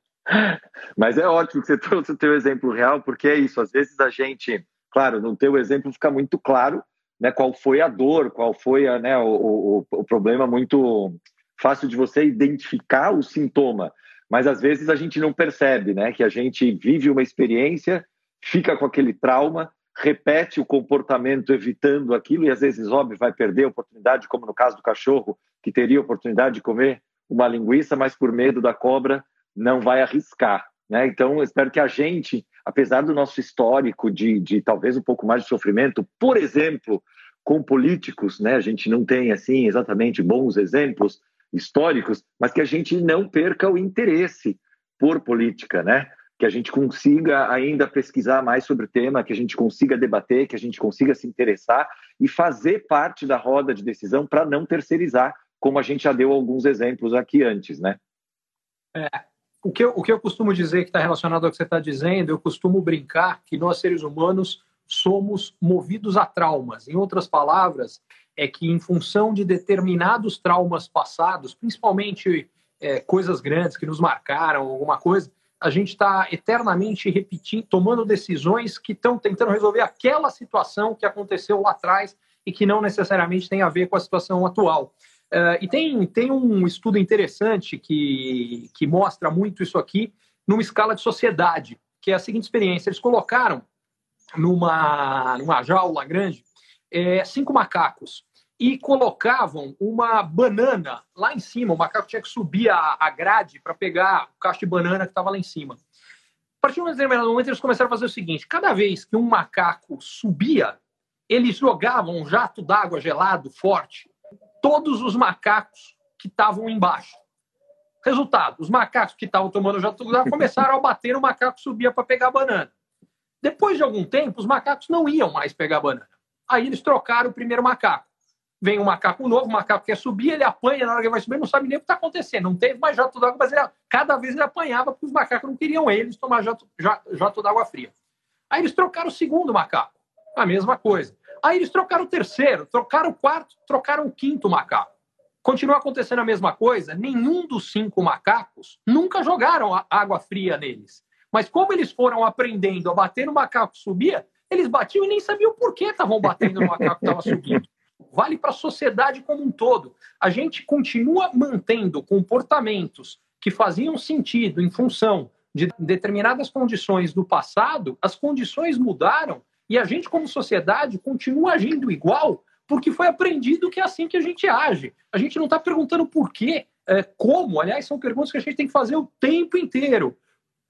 [SPEAKER 2] Mas é ótimo que você trouxe o teu exemplo real, porque é isso. Às vezes a gente, claro, no teu exemplo fica muito claro né, qual foi a dor, qual foi a, né, o, o, o problema muito fácil de você identificar o sintoma. Mas às vezes a gente não percebe, né, que a gente vive uma experiência, fica com aquele trauma repete o comportamento evitando aquilo e às vezes, óbvio, vai perder a oportunidade, como no caso do cachorro, que teria a oportunidade de comer uma linguiça, mas por medo da cobra não vai arriscar. Né? Então, espero que a gente, apesar do nosso histórico de, de talvez um pouco mais de sofrimento, por exemplo, com políticos, né? a gente não tem assim exatamente bons exemplos históricos, mas que a gente não perca o interesse por política, né? Que a gente consiga ainda pesquisar mais sobre o tema, que a gente consiga debater, que a gente consiga se interessar e fazer parte da roda de decisão para não terceirizar, como a gente já deu alguns exemplos aqui antes, né?
[SPEAKER 5] É, o, que eu, o que eu costumo dizer que está relacionado ao que você está dizendo, eu costumo brincar que nós, seres humanos, somos movidos a traumas. Em outras palavras, é que em função de determinados traumas passados, principalmente é, coisas grandes que nos marcaram, alguma coisa, a gente está eternamente repetindo, tomando decisões que estão tentando resolver aquela situação que aconteceu lá atrás e que não necessariamente tem a ver com a situação atual. Uh, e tem, tem um estudo interessante que, que mostra muito isso aqui numa escala de sociedade, que é a seguinte experiência: eles colocaram numa, numa jaula grande é, cinco macacos e colocavam uma banana lá em cima. O macaco tinha que subir a, a grade para pegar o cacho de banana que estava lá em cima. A partir de um determinado momento, eles começaram a fazer o seguinte: cada vez que um macaco subia, eles jogavam um jato d'água gelado forte, todos os macacos que estavam embaixo. Resultado: os macacos que estavam tomando o jato d'água começaram a bater no macaco subia para pegar a banana. Depois de algum tempo, os macacos não iam mais pegar a banana. Aí eles trocaram o primeiro macaco vem um macaco novo, o macaco quer subir, ele apanha, na hora que vai subir, não sabe nem o que está acontecendo. Não teve mais jato d'água, mas ele, cada vez ele apanhava, porque os macacos não queriam eles tomar jato, jato d'água fria. Aí eles trocaram o segundo macaco, a mesma coisa. Aí eles trocaram o terceiro, trocaram o quarto, trocaram o quinto macaco. Continua acontecendo a mesma coisa, nenhum dos cinco macacos nunca jogaram água fria neles. Mas como eles foram aprendendo a bater no macaco que subia, eles batiam e nem sabiam por que estavam batendo no macaco que estava subindo vale para a sociedade como um todo. A gente continua mantendo comportamentos que faziam sentido em função de determinadas condições do passado, as condições mudaram e a gente, como sociedade, continua agindo igual porque foi aprendido que é assim que a gente age. A gente não está perguntando por quê, é, como. Aliás, são perguntas que a gente tem que fazer o tempo inteiro.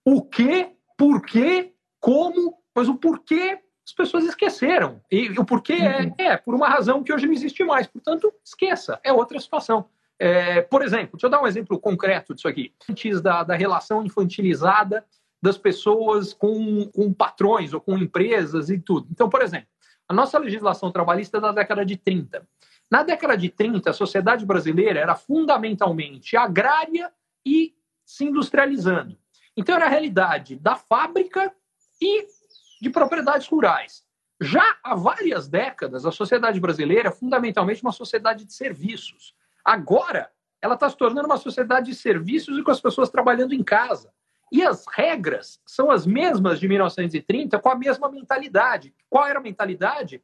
[SPEAKER 5] O que, por quê, como, mas o porquê as pessoas esqueceram. E o porquê é, uhum. é, é por uma razão que hoje não existe mais. Portanto, esqueça, é outra situação. É, por exemplo, deixa eu dar um exemplo concreto disso aqui. Antes da, da relação infantilizada das pessoas com, com patrões ou com empresas e tudo. Então, por exemplo, a nossa legislação trabalhista é da década de 30. Na década de 30, a sociedade brasileira era fundamentalmente agrária e se industrializando. Então, era a realidade da fábrica e de propriedades rurais. Já há várias décadas, a sociedade brasileira é fundamentalmente uma sociedade de serviços. Agora, ela está se tornando uma sociedade de serviços e com as pessoas trabalhando em casa. E as regras são as mesmas de 1930, com a mesma mentalidade. Qual era a mentalidade?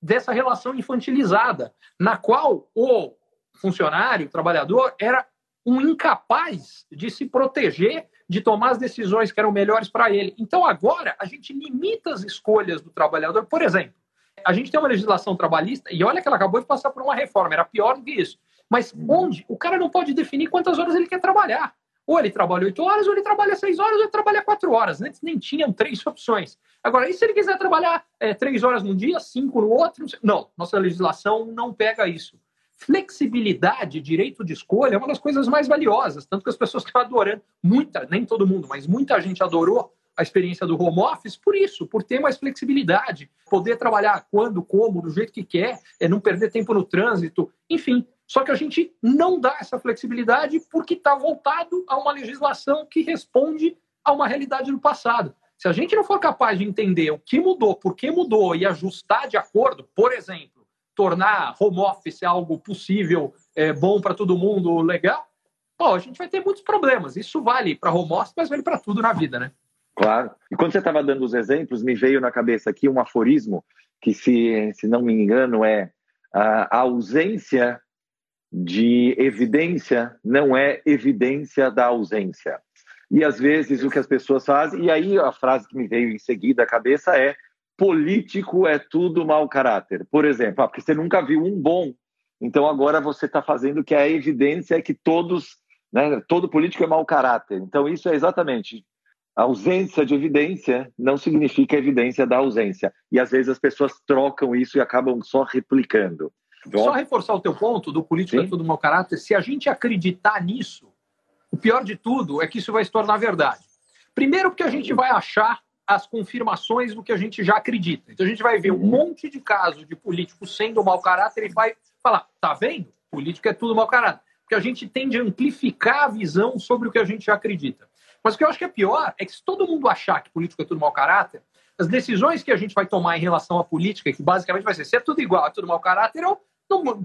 [SPEAKER 5] Dessa relação infantilizada, na qual o funcionário, o trabalhador, era um incapaz de se proteger de tomar as decisões que eram melhores para ele. Então, agora, a gente limita as escolhas do trabalhador. Por exemplo, A gente tem uma legislação trabalhista, e olha que ela acabou de passar por uma reforma, era pior do que isso. Mas onde o cara não pode definir quantas horas ele quer trabalhar. Ou ele trabalha oito horas, ou ele trabalha seis horas, ou ele trabalha quatro horas. Antes nem tinham três opções. Agora, e se ele quiser trabalhar é, três horas num dia, cinco no outro? Não, nossa legislação não pega isso. Flexibilidade, direito de escolha é uma das coisas mais valiosas, tanto que as pessoas estão adorando, muita, nem todo mundo, mas muita gente adorou a experiência do home office por isso, por ter mais flexibilidade, poder trabalhar quando, como, do jeito que quer, é não perder tempo no trânsito, enfim. Só que a gente não dá essa flexibilidade porque está voltado a uma legislação que responde a uma realidade do passado. Se a gente não for capaz de entender o que mudou, por que mudou e ajustar de acordo, por exemplo, tornar home office algo possível, é, bom para todo mundo, legal, pô, a gente vai ter muitos problemas. Isso vale para home office, mas vale para tudo na vida, né?
[SPEAKER 2] Claro. E quando você estava dando os exemplos, me veio na cabeça aqui um aforismo que, se, se não me engano, é a ausência de evidência não é evidência da ausência. E às vezes o que as pessoas fazem, e aí a frase que me veio em seguida à cabeça é político é tudo mau caráter. Por exemplo, ah, porque você nunca viu um bom, então agora você está fazendo que a evidência é que todos, né, todo político é mau caráter. Então isso é exatamente a ausência de evidência não significa evidência da ausência. E às vezes as pessoas trocam isso e acabam só replicando.
[SPEAKER 5] Só reforçar o teu ponto do político Sim. é tudo mau caráter. Se a gente acreditar nisso, o pior de tudo é que isso vai se tornar verdade. Primeiro porque a gente vai achar as confirmações do que a gente já acredita. Então a gente vai ver um monte de casos de políticos sendo mau caráter e vai falar: tá vendo? Político é tudo mau caráter. Porque a gente tende a amplificar a visão sobre o que a gente já acredita. Mas o que eu acho que é pior é que se todo mundo achar que político é tudo mau caráter, as decisões que a gente vai tomar em relação à política, que basicamente vai ser se é tudo igual, é tudo mau caráter, eu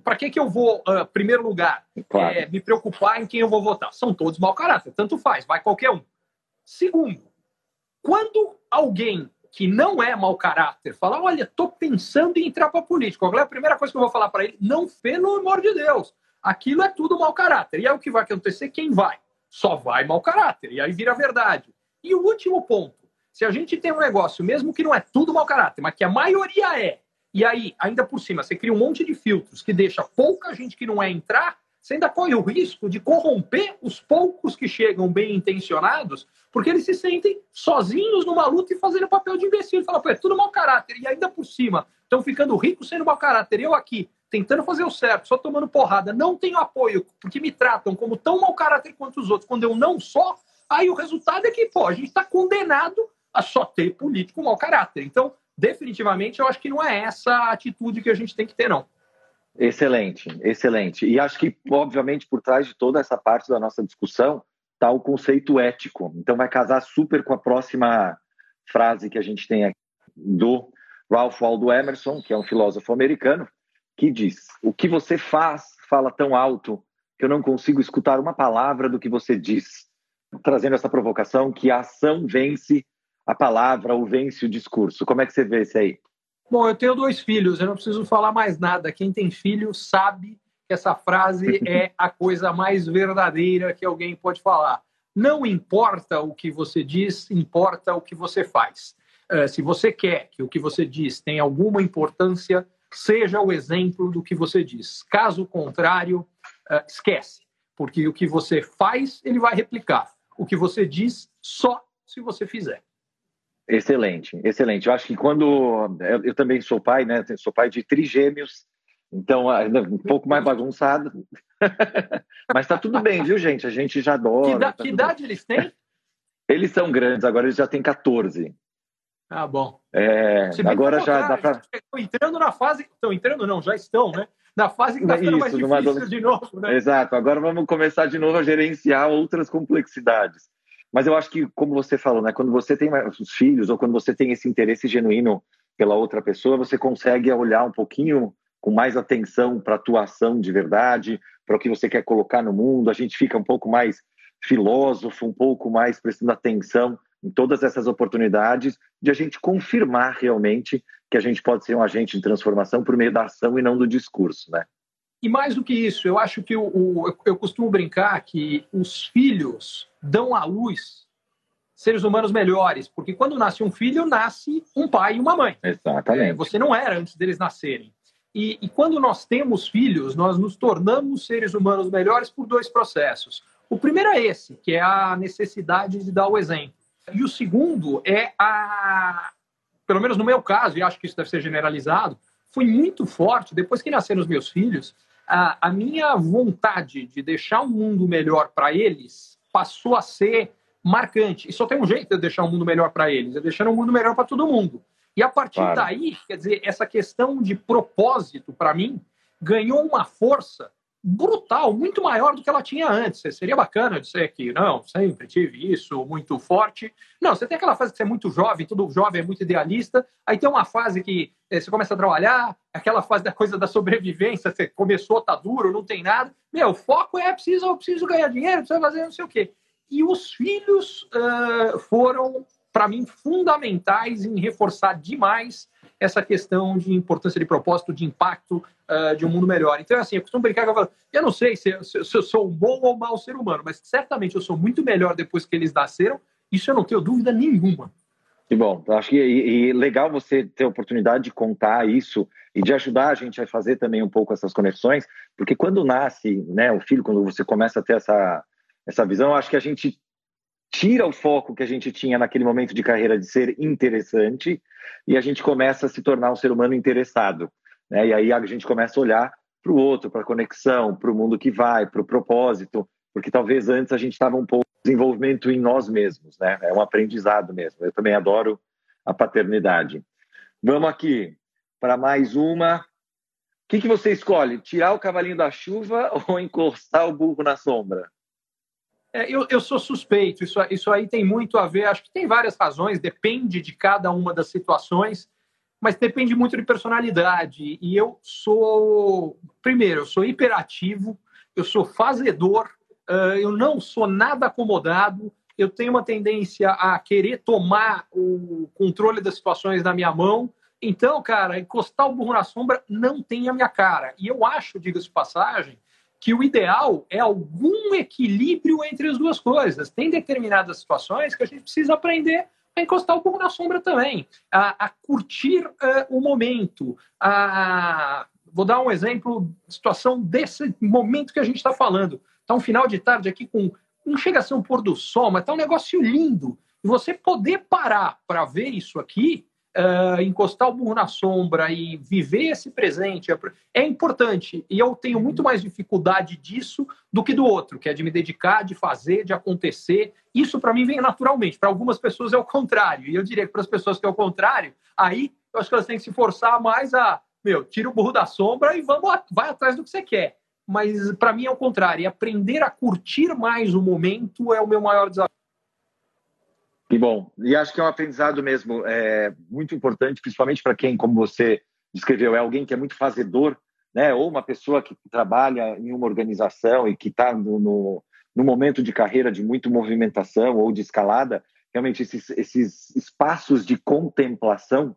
[SPEAKER 5] para que, que eu vou, uh, primeiro lugar, claro. é, me preocupar em quem eu vou votar? São todos mau caráter, tanto faz, vai qualquer um. Segundo, quando alguém que não é mau caráter fala, olha, estou pensando em entrar para política, qual é a primeira coisa que eu vou falar para ele? Não, pelo amor de Deus, aquilo é tudo mau caráter. E aí o que vai acontecer? Quem vai? Só vai mau caráter, e aí vira verdade. E o último ponto, se a gente tem um negócio, mesmo que não é tudo mau caráter, mas que a maioria é, e aí, ainda por cima, você cria um monte de filtros que deixa pouca gente que não é entrar, você ainda corre o risco de corromper os poucos que chegam bem intencionados, porque eles se sentem sozinhos numa luta e fazendo papel de imbecil. Fala, pô, é tudo mau caráter. E ainda por cima, estão ficando ricos sendo mau caráter. Eu aqui, tentando fazer o certo, só tomando porrada, não tenho apoio, porque me tratam como tão mau caráter quanto os outros, quando eu não sou, aí o resultado é que, pô, a gente está condenado a só ter político mau caráter. Então, definitivamente, eu acho que não é essa a atitude que a gente tem que ter, não.
[SPEAKER 2] Excelente, excelente. E acho que, obviamente, por trás de toda essa parte da nossa discussão está o conceito ético. Então, vai casar super com a próxima frase que a gente tem aqui do Ralph Waldo Emerson, que é um filósofo americano, que diz: O que você faz fala tão alto que eu não consigo escutar uma palavra do que você diz. Trazendo essa provocação que a ação vence a palavra ou vence o discurso. Como é que você vê isso aí?
[SPEAKER 5] Bom, eu tenho dois filhos, eu não preciso falar mais nada. Quem tem filho sabe que essa frase é a coisa mais verdadeira que alguém pode falar. Não importa o que você diz, importa o que você faz. Uh, se você quer que o que você diz tenha alguma importância, seja o exemplo do que você diz. Caso contrário, uh, esquece, porque o que você faz, ele vai replicar. O que você diz, só se você fizer.
[SPEAKER 2] Excelente, excelente. Eu acho que quando eu, também sou pai, né? Sou pai de trigêmeos, então ainda um pouco mais bagunçado. Mas tá tudo bem, viu, gente? A gente já adora.
[SPEAKER 5] Que,
[SPEAKER 2] tá
[SPEAKER 5] que idade eles têm?
[SPEAKER 2] Eles são grandes, agora eles já têm 14.
[SPEAKER 5] Ah, bom.
[SPEAKER 2] É, agora já dá pra...
[SPEAKER 5] Estão entrando na fase. Estão entrando, não, já estão, né? Na fase que está ficando mais difícil de novo, né?
[SPEAKER 2] Exato, agora vamos começar de novo a gerenciar outras complexidades. Mas eu acho que, como você falou, né, quando você tem os filhos ou quando você tem esse interesse genuíno pela outra pessoa, você consegue olhar um pouquinho com mais atenção para a atuação de verdade, para o que você quer colocar no mundo. A gente fica um pouco mais filósofo, um pouco mais prestando atenção em todas essas oportunidades de a gente confirmar realmente que a gente pode ser um agente de transformação por meio da ação e não do discurso, né?
[SPEAKER 5] E mais do que isso, eu acho que o, o, eu costumo brincar que os filhos dão à luz seres humanos melhores, porque quando nasce um filho, nasce um pai e uma mãe.
[SPEAKER 2] Exatamente. É,
[SPEAKER 5] você não era antes deles nascerem. E, e, quando nós temos filhos, nós nos tornamos seres humanos melhores por dois processos. O primeiro é esse, que é a necessidade de dar o exemplo. E o segundo é a, pelo menos no meu caso, e acho que isso deve ser generalizado, foi muito forte, depois que nasceram os meus filhos, a, a minha vontade de deixar um mundo melhor para eles passou a ser marcante. E só tem um jeito de deixar um mundo melhor para eles, é deixando um mundo melhor para todo mundo. E a partir claro. daí, quer dizer, essa questão de propósito, para mim, ganhou uma força brutal, muito maior do que ela tinha antes. Seria bacana dizer que não, sempre tive isso muito forte. Não, você tem aquela fase que você é muito jovem, todo jovem é muito idealista. Aí tem uma fase que eh, você começa a trabalhar, aquela fase da coisa da sobrevivência, você começou, tá duro, não tem nada. Meu, o foco é preciso, preciso ganhar dinheiro, preciso fazer não sei o quê. E os filhos uh, foram para mim, fundamentais em reforçar demais essa questão de importância de propósito, de impacto uh, de um mundo melhor. Então, assim, eu costumo brincar que eu falo, eu não sei se, se, se, eu sou um bom ou mau ser humano, mas certamente eu sou muito melhor depois que eles nasceram, isso eu não tenho dúvida nenhuma.
[SPEAKER 2] Que bom, acho que e, e legal você ter a oportunidade de contar isso e de ajudar a gente a fazer também um pouco essas conexões, porque quando nasce né, o filho, quando você começa a ter essa, essa visão, acho que a gente tira o foco que a gente tinha naquele momento de carreira de ser interessante e a gente começa a se tornar um ser humano interessado. Né? E aí a gente começa a olhar para o outro, para a conexão, para o mundo que vai, para o propósito, porque talvez antes a gente estava um pouco desenvolvimento em nós mesmos, né? É um aprendizado mesmo. Eu também adoro a paternidade. Vamos aqui para mais uma. O que, que você escolhe? Tirar o cavalinho da chuva ou encostar o burro na sombra?
[SPEAKER 5] É, eu, eu sou suspeito, isso, isso aí tem muito a ver, acho que tem várias razões, depende de cada uma das situações, mas depende muito de personalidade. E eu sou, primeiro, eu sou hiperativo, eu sou fazedor, uh, eu não sou nada acomodado, eu tenho uma tendência a querer tomar o controle das situações na minha mão. Então, cara, encostar o burro na sombra não tem a minha cara. E eu acho, diga-se passagem, que o ideal é algum equilíbrio entre as duas coisas. Tem determinadas situações que a gente precisa aprender a encostar um pouco na sombra também, a, a curtir uh, o momento. A... Vou dar um exemplo situação desse momento que a gente está falando. Está um final de tarde aqui com. Não chega a ser um pôr do sol, mas está um negócio lindo. E você poder parar para ver isso aqui uh, encostar o burro na sombra e viver esse presente é, é importante. E eu tenho muito mais dificuldade disso do que do outro, que é de me dedicar, de fazer, de acontecer. Isso para mim vem naturalmente. Para algumas pessoas é o contrário. E eu diria que para as pessoas que é o contrário, aí eu acho que elas têm que se forçar mais a, meu, tira o burro da sombra e vamos, vai atrás do que você quer. Mas para mim é o contrário. E aprender a curtir mais o momento é o meu maior desafio.
[SPEAKER 2] Que bom. E acho que é um aprendizado mesmo é, muito importante, principalmente para quem, como você descreveu, é alguém que é muito fazedor, né? ou uma pessoa que trabalha em uma organização e que está no, no, no, momento de carreira de muito movimentação ou de escalada. Realmente, esses, esses espaços de contemplação,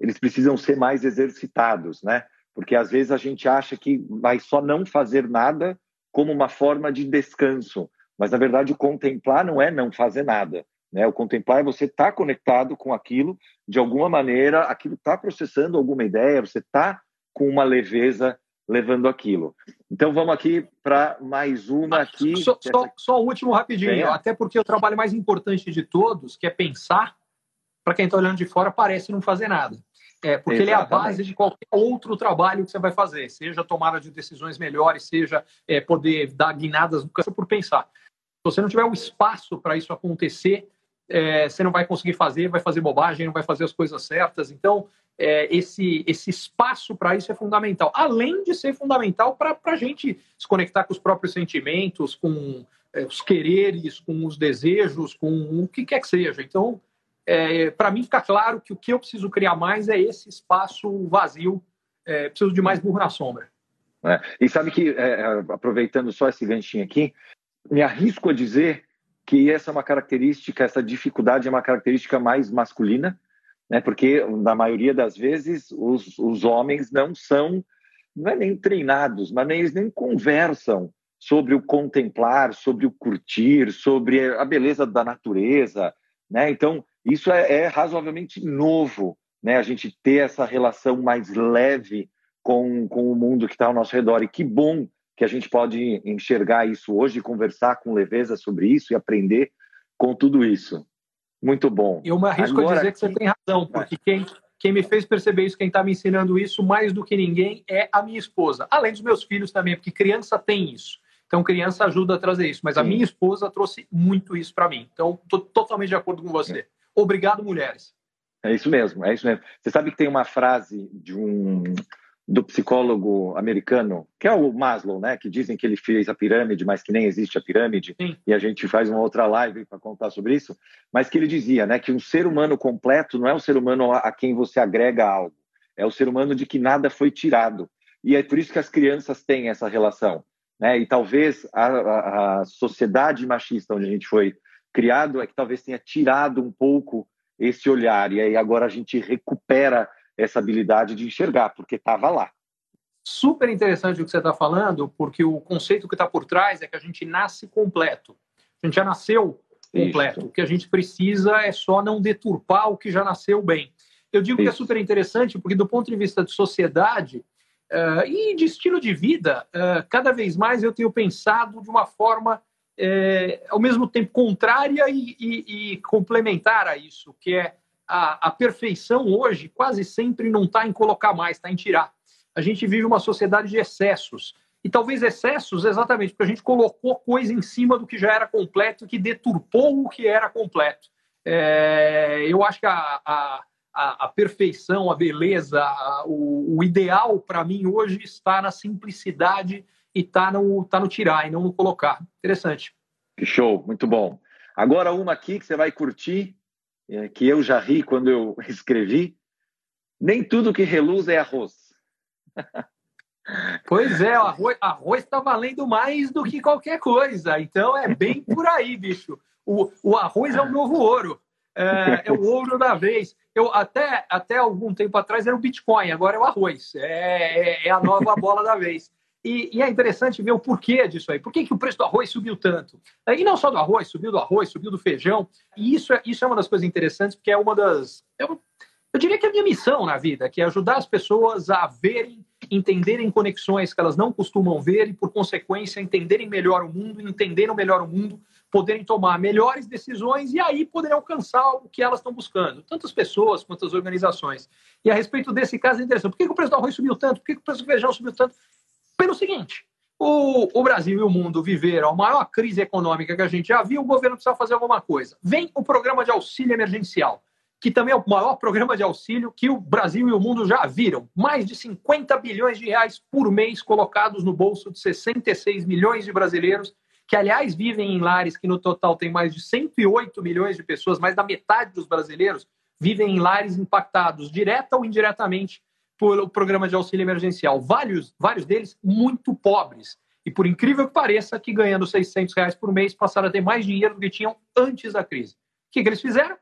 [SPEAKER 2] eles precisam ser mais exercitados, né? Porque às vezes a gente acha que vai só não fazer nada como uma forma de descanso, mas na verdade contemplar não é não fazer nada né? O contemplar é você estar tá conectado com aquilo, de alguma maneira, aquilo está processando alguma ideia, você está com uma leveza levando aquilo. Então vamos aqui para mais uma aqui.
[SPEAKER 5] Só, só, só o último rapidinho, até porque o trabalho mais importante de todos, que é pensar, para quem está olhando de fora, parece não fazer nada. É, porque Exatamente. ele é a base de qualquer outro trabalho que você vai fazer, seja tomada de decisões melhores, seja é, poder dar guinadas no campo por pensar. Se você não tiver o espaço para isso acontecer, é, você não vai conseguir fazer, vai fazer bobagem, não vai fazer as coisas certas. Então, é, esse, esse espaço para isso é fundamental. Além de ser fundamental para a gente se conectar com os próprios sentimentos, com é, os quereres, com os desejos, com o que quer que seja. Então, é, para mim fica claro que o que eu preciso criar mais é esse espaço vazio. É, preciso de mais burro na sombra.
[SPEAKER 2] É, e sabe que, aproveitando só esse ganchinho aqui, me arrisco a dizer que essa é uma característica, essa dificuldade é uma característica mais masculina, né? Porque na maioria das vezes os, os homens não são, não é nem treinados, mas nem, eles nem conversam sobre o contemplar, sobre o curtir, sobre a beleza da natureza, Né? Então, isso é, é razoavelmente novo, né? a gente ter essa relação mais leve com, com o mundo que está ao nosso redor. E que bom que a gente pode enxergar isso hoje, conversar com leveza sobre isso e aprender com tudo isso. Muito bom.
[SPEAKER 5] Eu me arrisco Agora, a dizer que você tem razão, porque quem, quem me fez perceber isso, quem está me ensinando isso mais do que ninguém é a minha esposa. Além dos meus filhos também, porque criança tem isso. Então, criança ajuda a trazer isso. Mas Sim. a minha esposa trouxe muito isso para mim. Então, estou totalmente de acordo com você. Obrigado, mulheres.
[SPEAKER 2] É isso mesmo, é isso mesmo. Você sabe que tem uma frase de um do psicólogo americano, que é o Maslow, né? Que dizem que ele fez a pirâmide, mas que nem existe a pirâmide. Sim. E a gente faz uma outra live para contar sobre isso. Mas que ele dizia, né? Que um ser humano completo não é um ser humano a quem você agrega algo, é o ser humano de que nada foi tirado. E é por isso que as crianças têm essa relação, né? E talvez a, a, a sociedade machista onde a gente foi criado é que talvez tenha tirado um pouco esse olhar e aí agora a gente recupera essa habilidade de enxergar, porque estava lá.
[SPEAKER 5] Super interessante o que você está falando, porque o conceito que está por trás é que a gente nasce completo. A gente já nasceu completo. Isso. O que a gente precisa é só não deturpar o que já nasceu bem. Eu digo Isso. que é super interessante, porque do ponto de vista de sociedade uh, e de estilo de vida, uh, cada vez mais eu tenho pensado de uma forma, uh, ao mesmo tempo, contrária e, e, e complementar a isso, que é a, a perfeição hoje quase sempre não está em colocar mais, está em tirar. A gente vive uma sociedade de excessos. E talvez excessos exatamente porque a gente colocou coisa em cima do que já era completo, que deturpou o que era completo. É, eu acho que a, a, a, perfeição, a beleza, a, o, o, ideal para mim hoje está na simplicidade e está no, tá no tirar e não no colocar. Interessante.
[SPEAKER 2] Show, muito bom. Agora uma aqui que você vai curtir, é, que eu já ri quando eu escrevi, nem tudo que reluz é arroz.
[SPEAKER 5] Pois é, arroz, arroz está valendo mais do que qualquer coisa. Então é bem por aí, bicho. O, o arroz é o novo ouro. É, é, o ouro da vez. Eu até, até algum tempo atrás era o Bitcoin, agora é o arroz. É, é, é a nova bola da vez. E, e, é interessante ver o porquê disso aí. Por que, que o preço do arroz subiu tanto? E não só do arroz, subiu do arroz, subiu do feijão. E isso é, isso é uma das coisas interessantes, porque é uma das. Eu, eu diria que é a minha missão na vida, que é ajudar as pessoas a verem, entenderem conexões que elas não costumam ver e, por consequência, entenderem melhor o mundo, entenderem melhor o mundo, poderem tomar melhores decisões e aí poderem alcançar o que elas estão buscando, tantas pessoas quanto as organizações. E a respeito desse caso é interessante. Por que, que o preço do arroz subiu tanto? Por que, que o preço do feijão subiu tanto? Pelo seguinte: o, o, Brasil e o mundo viveram a maior crise econômica que a gente já viu, o governo precisa fazer alguma coisa. Vem o programa de auxílio emergencial, que também é o maior programa de auxílio que o Brasil e o mundo já viram. Mais de 50 bilhões de reais por mês colocados no bolso de 66 milhões de brasileiros, que, aliás, vivem em lares que no total tem mais de 108 milhões de pessoas, mais da metade dos brasileiros vivem em lares impactados, direta ou indiretamente, pelo programa de auxílio emergencial. Vários, vários deles muito pobres. E por incrível que pareça, que ganhando 600 reais por mês passaram a ter mais dinheiro do que tinham antes da crise. O que, que eles fizeram?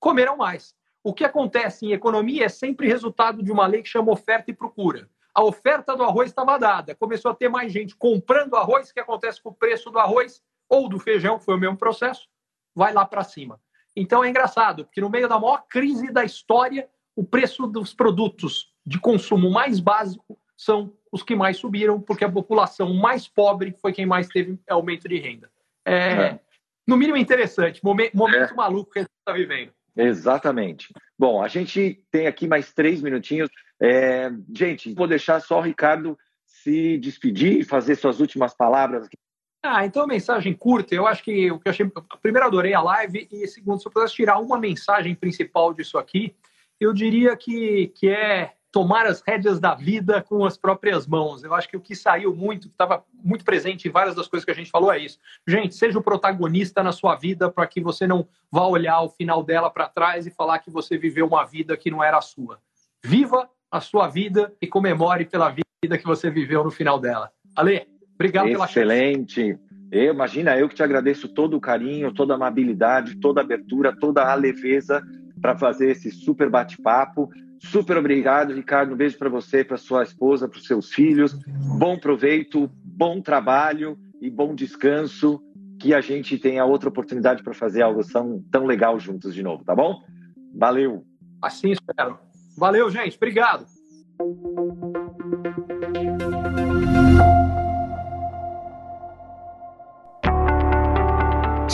[SPEAKER 5] Comeram mais. O que acontece em economia é sempre resultado de uma lei que chama oferta e procura. A oferta do arroz estava dada, começou a ter mais gente comprando arroz, o que acontece com o preço do arroz ou do feijão, foi o mesmo processo, vai lá para cima. Então é engraçado, porque no meio da maior crise da história, o preço dos produtos de consumo mais básico são os que mais subiram, porque a população mais pobre foi quem mais teve aumento de renda. É, é. No mínimo interessante, momento, momento é. maluco que a gente está vivendo.
[SPEAKER 2] Exatamente. Bom, a gente tem aqui mais três minutinhos. É, gente, vou deixar só o Ricardo se despedir e fazer suas últimas palavras.
[SPEAKER 5] Ah, então mensagem curta. Eu acho que o que eu achei. Primeiro, adorei a live, e segundo, se eu pudesse tirar uma mensagem principal disso aqui, eu diria que, que é tomar as rédeas da vida com as próprias mãos. Eu acho que o que saiu muito, que estava muito presente em várias das coisas que a gente falou é isso. Gente, seja o protagonista na sua vida para que você não vá olhar o final dela para trás e falar que você viveu uma vida que não era a sua. Viva a sua vida e comemore pela vida que você viveu no final dela. Ale, obrigado
[SPEAKER 2] Excelente.
[SPEAKER 5] pela
[SPEAKER 2] chance. Excelente. Imagina, eu que te agradeço todo o carinho, toda a amabilidade, toda a abertura, toda a leveza para fazer esse super bate-papo. Super obrigado, Ricardo. Um beijo para você, para sua esposa, para os seus filhos. Bom proveito, bom trabalho e bom descanso. que a gente tenha outra oportunidade para fazer algo tão, tão legal juntos de novo, tá bom? Valeu!
[SPEAKER 5] Assim espero. Valeu, gente. Obrigado.